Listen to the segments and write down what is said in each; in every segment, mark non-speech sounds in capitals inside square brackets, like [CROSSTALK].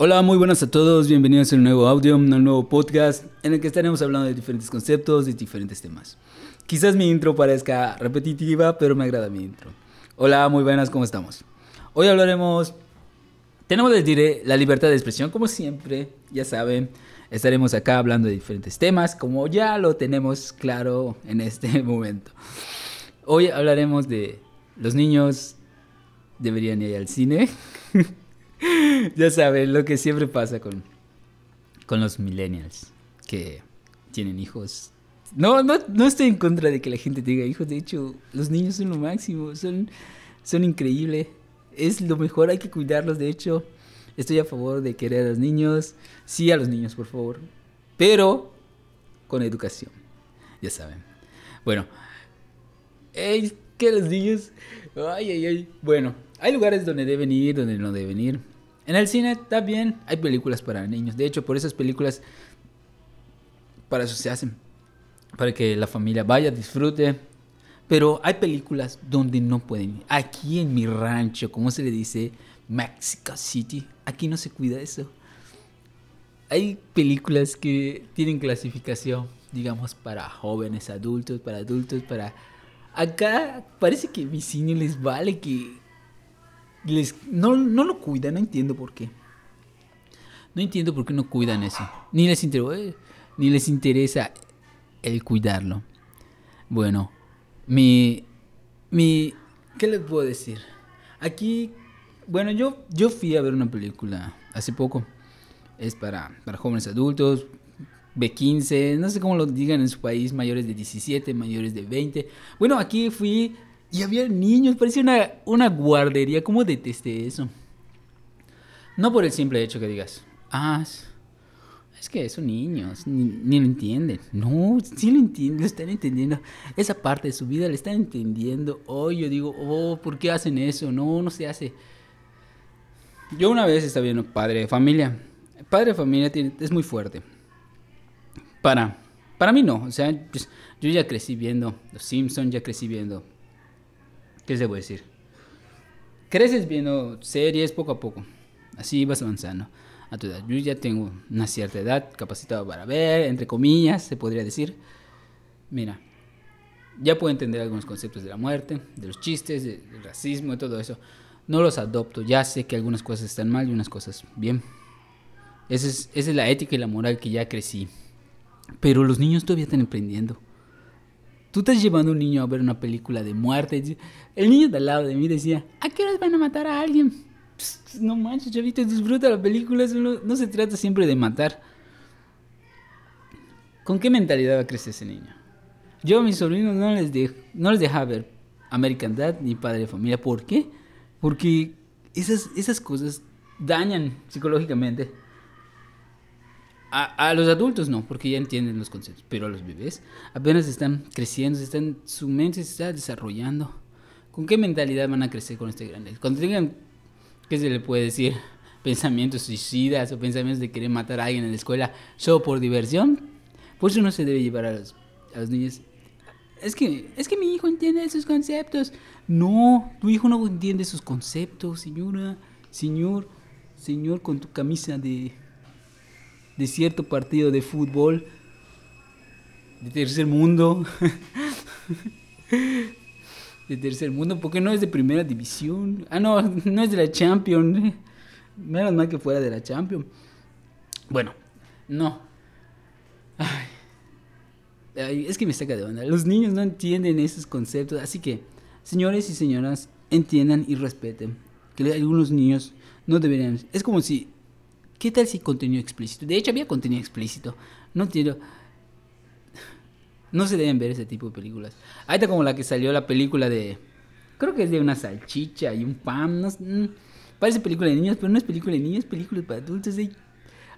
Hola, muy buenas a todos, bienvenidos a un nuevo audio, un nuevo podcast en el que estaremos hablando de diferentes conceptos y diferentes temas. Quizás mi intro parezca repetitiva, pero me agrada mi intro. Hola, muy buenas, ¿cómo estamos? Hoy hablaremos, tenemos les diré la libertad de expresión, como siempre, ya saben, estaremos acá hablando de diferentes temas, como ya lo tenemos claro en este [LAUGHS] momento. Hoy hablaremos de los niños deberían ir al cine. [LAUGHS] [LAUGHS] ya saben lo que siempre pasa con, con los millennials que tienen hijos. No, no, no estoy en contra de que la gente tenga hijos. De hecho, los niños son lo máximo. Son, son increíbles. Es lo mejor, hay que cuidarlos. De hecho, estoy a favor de querer a los niños. Sí a los niños, por favor. Pero con educación. Ya saben. Bueno. Ey, que los niños... Ay, ay, ay. Bueno, hay lugares donde deben ir, donde no deben ir. En el cine también hay películas para niños. De hecho, por esas películas, para eso se hacen. Para que la familia vaya, disfrute. Pero hay películas donde no pueden. Aquí en mi rancho, como se le dice, Mexico City, aquí no se cuida eso. Hay películas que tienen clasificación, digamos, para jóvenes, adultos, para adultos, para... Acá parece que mi cine les vale que no, no lo cuidan, no entiendo por qué. No entiendo por qué no cuidan eso. Ni les, interesa, ni les interesa el cuidarlo. Bueno, mi, mi... ¿Qué les puedo decir? Aquí, bueno, yo, yo fui a ver una película hace poco. Es para, para jóvenes adultos, B15, no sé cómo lo digan en su país, mayores de 17, mayores de 20. Bueno, aquí fui y había niños, parecía una, una guardería. ¿Cómo detesté eso? No por el simple hecho que digas, ah, es que son niños, ni, lo entienden. No, sí lo entienden, lo están entendiendo. Esa parte de su vida la están entendiendo. Hoy yo digo, oh, ¿por qué hacen eso? No, no se hace. Yo una vez estaba viendo Padre de Familia. Padre de Familia es muy fuerte. Para, para mí no. O sea, pues, yo ya crecí viendo Los Simpsons, ya crecí viendo ¿Qué les debo decir? Creces viendo series poco a poco. Así vas avanzando a tu edad. Yo ya tengo una cierta edad capacitado para ver, entre comillas, se podría decir. Mira, ya puedo entender algunos conceptos de la muerte, de los chistes, del racismo, y todo eso. No los adopto, ya sé que algunas cosas están mal y unas cosas bien. Esa es, esa es la ética y la moral que ya crecí. Pero los niños todavía están aprendiendo. Tú estás llevando a un niño a ver una película de muerte. El niño de al lado de mí decía, ¿a qué horas van a matar a alguien? no manches, chavito, disfruta la película. no, se trata siempre de matar. ¿Con qué mentalidad va a crecer ese niño? Yo a mis sobrinos no les, no les dejaba ver American Dad ni Padre de Familia. ¿Por qué? Porque esas, esas cosas dañan psicológicamente. A, los adultos no, porque ya entienden los conceptos, pero a los bebés apenas están creciendo, están, su mente se está desarrollando. ¿Con qué mentalidad van a crecer con este grande? Cuando tengan, ¿qué se le puede decir? [LAUGHS] Pensamientos suicidas o pensamientos de querer matar a alguien en la escuela solo por diversión, por eso no se debe llevar a los, a los niños. Es que, es que mi hijo entiende esos conceptos. No, tu hijo no entiende esos conceptos, señora, señor, señor con tu camisa de de cierto partido de fútbol de tercer mundo. [LAUGHS] de tercer mundo, porque no es de primera división. Ah, no, no es de la Champions. Menos mal que fuera de la Champions. Bueno, no. es que me saca de onda. Los niños no entienden esos conceptos. Así que, señores y señoras, entiendan y respeten que algunos niños no deberían. Es como si ¿Qué tal si contenido explícito? De hecho, había contenido explícito. No entiendo. No se deben ver ese tipo de películas. Ahí está como la que salió la película de. Creo que es de una salchicha y un pan. Mm, parece película de niños, pero no es película de niños, es película para adultos.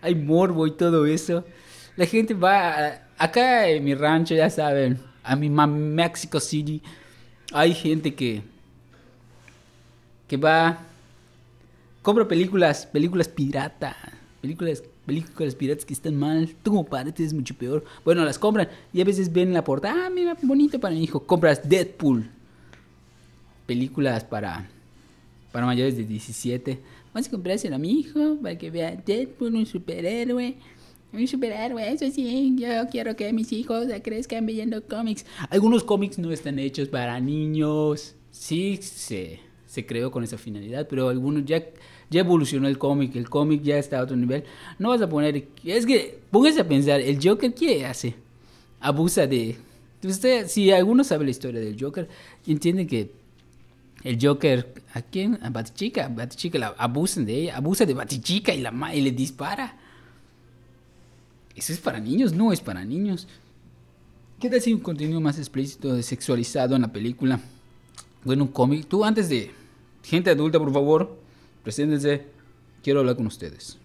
Hay, morbo y todo eso. La gente va. acá en mi rancho, ya saben. A mi Mexico City. Hay gente que. Que va compro películas, películas pirata, películas, películas piratas que están mal. Tú como padre es mucho peor. Bueno, las compran y a veces ven la portada, ah, mira, bonito para mi hijo. Compras Deadpool. Películas para para mayores de 17. Vamos a comprárselo a mi hijo para que vea Deadpool, un superhéroe. Un superhéroe, eso sí, yo quiero que mis hijos crezcan viendo cómics. Algunos cómics no están hechos para niños. Sí, se, se creó con esa finalidad, pero algunos ya, ya evolucionó el cómic. El cómic ya está a otro nivel. No vas a poner. Es que, póngase a pensar, el Joker, ¿qué hace? Abusa de. Usted, si alguno sabe la historia del Joker, entiende que el Joker, ¿a quién? A Batichica. Batichica la abusan de ella, abusa de Batichica y, la, y le dispara. Eso es para niños, no es para niños. ¿Qué tal si un contenido más explícito, sexualizado en la película? Bueno, un cómic. Tú antes de... Gente adulta, por favor, preséntense. Quiero hablar con ustedes.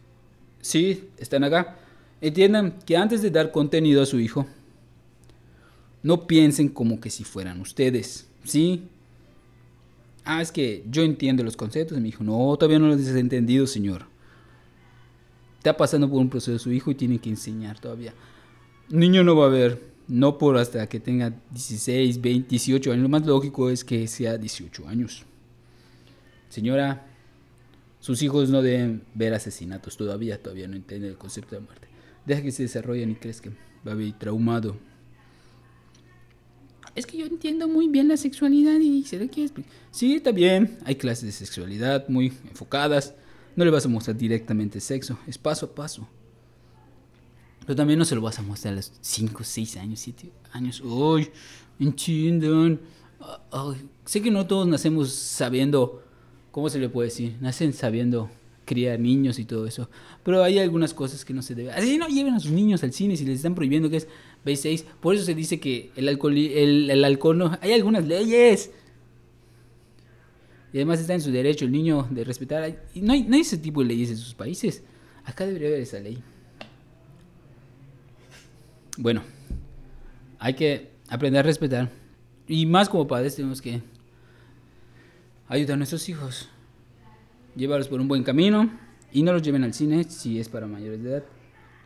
Sí, están acá. Entiendan que antes de dar contenido a su hijo, no piensen como que si fueran ustedes. ¿Sí? Ah, es que yo entiendo los conceptos. Y me dijo, no, todavía no los has entendido, señor. Está pasando por un proceso su hijo y tiene que enseñar todavía. Niño no va a ver, no por hasta que tenga 16, 20, 18 años. Lo más lógico es que sea 18 años. Señora, sus hijos no deben ver asesinatos todavía, todavía no entienden el concepto de muerte. Deja que se desarrollen y crezcan. Vivir traumado es que yo entiendo muy bien la sexualidad y se le quiere explicar. Sí, está bien, hay clases de sexualidad muy enfocadas. No le vas a mostrar directamente sexo, es paso a paso. Pero también no se lo vas a mostrar a los 5, 6 años, 7 años. Uy, entiendan. sé que no todos nacemos sabiendo, ¿cómo se le puede decir? Nacen sabiendo criar niños y todo eso. Pero hay algunas cosas que no se debe. Así no lleven a sus niños al cine si les están prohibiendo que es B6. Por eso se dice que el alcohol, el, alcohol no. Hay algunas leyes. Y además está en su derecho el niño de respetar. Y no hay, no hay ese tipo de leyes en sus países. Acá debería haber esa ley. Bueno, hay que aprender a respetar. Y más como padres tenemos que ayudar a nuestros hijos llévalos por un buen camino y no los lleven al cine si es para mayores de edad.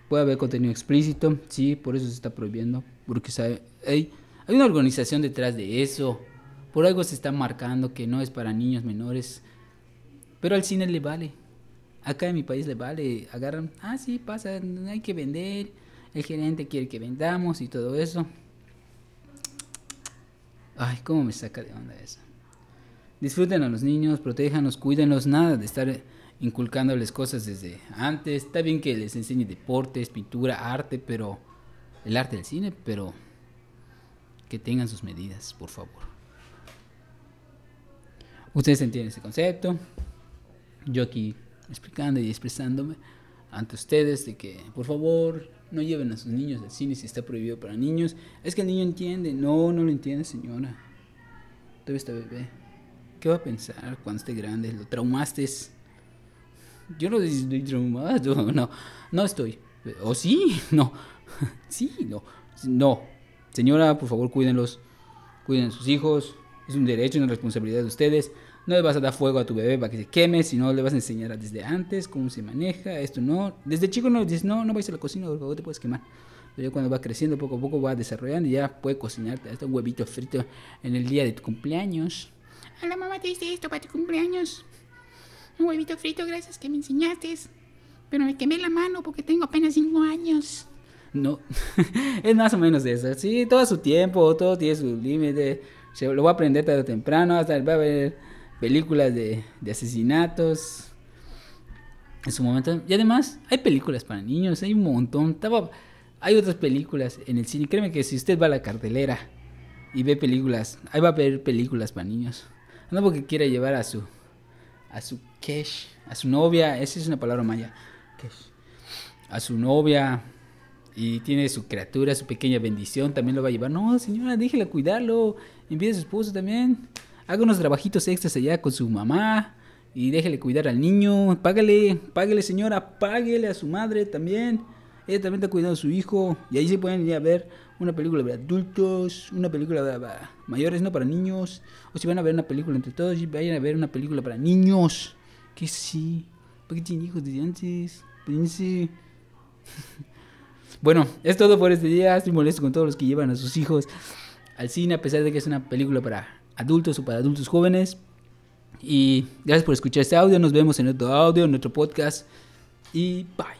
Puede haber contenido explícito, sí, por eso se está prohibiendo, porque sabe, hay una organización detrás de eso. Por algo se está marcando que no es para niños menores, pero al cine le vale. Acá en mi país le vale, agarran, ah, sí, pasa, hay que vender, el gerente quiere que vendamos y todo eso. Ay, cómo me saca de onda eso. Disfruten a los niños, protéjanos, cuídenlos, nada de estar inculcándoles cosas desde antes. Está bien que les enseñe deportes, pintura, arte, pero el arte del cine, pero que tengan sus medidas, por favor. Ustedes entienden ese concepto. Yo aquí explicando y expresándome ante ustedes de que, por favor, no lleven a sus niños al cine si está prohibido para niños. Es que el niño entiende. No, no lo entiende, señora. Todavía está bebé. ¿Qué va a pensar cuando esté grande? ¿Lo traumaste? Yo no estoy traumado, [LAUGHS] no, no estoy. ¿O sí? [LAUGHS] No. [LAUGHS] Sí, no. No. Señora, por favor, cuídenlos. Cuiden a sus hijos. Es un derecho y una responsabilidad de ustedes. No le vas a dar fuego a tu bebé para que se queme, sino le vas a enseñar desde antes cómo se maneja. Esto no. Desde chico no dices, no, no vayas a la cocina, por favor, te puedes quemar. Pero ya cuando va creciendo, poco a poco va desarrollando y ya puede cocinarte hasta un huevito frito en el día de tu cumpleaños. Hola mamá, te hice esto para tu cumpleaños. Un huevito frito, gracias que me enseñaste. Pero me quemé la mano porque tengo apenas 5 años. No, [LAUGHS] es más o menos eso. Sí, todo su tiempo, todo tiene su límite. Lo voy a aprender tarde o temprano. Hasta va a ver películas de, asesinatos. En su momento. Y además, hay películas para niños, hay un montón. Hay otras películas en el cine. Créeme que si usted va a la cartelera y ve películas, ahí va a ver películas para niños. No porque quiera llevar a su a su kesh, a su novia, esa es una palabra maya, a su novia y tiene su criatura, su pequeña bendición, también lo va a llevar. No, señora, déjela cuidarlo, envíe a su esposo también. Haga unos trabajitos extras allá con su mamá y déjele cuidar al niño. Págale, págale, señora, págale a su madre también. Ella también está cuidando a su hijo y ahí se pueden ir a ver una película de adultos, una película de mayores, no para niños. O si van a ver una película entre todos, vayan a ver una película para niños. Que sí. ¿Para qué tienen hijos desde antes? Pense. [LAUGHS] bueno, es todo por este día. Estoy molesto con todos los que llevan a sus hijos al cine, a pesar de que es una película para adultos o para adultos jóvenes. Y gracias por escuchar este audio. Nos vemos en otro audio, en otro podcast. Y bye.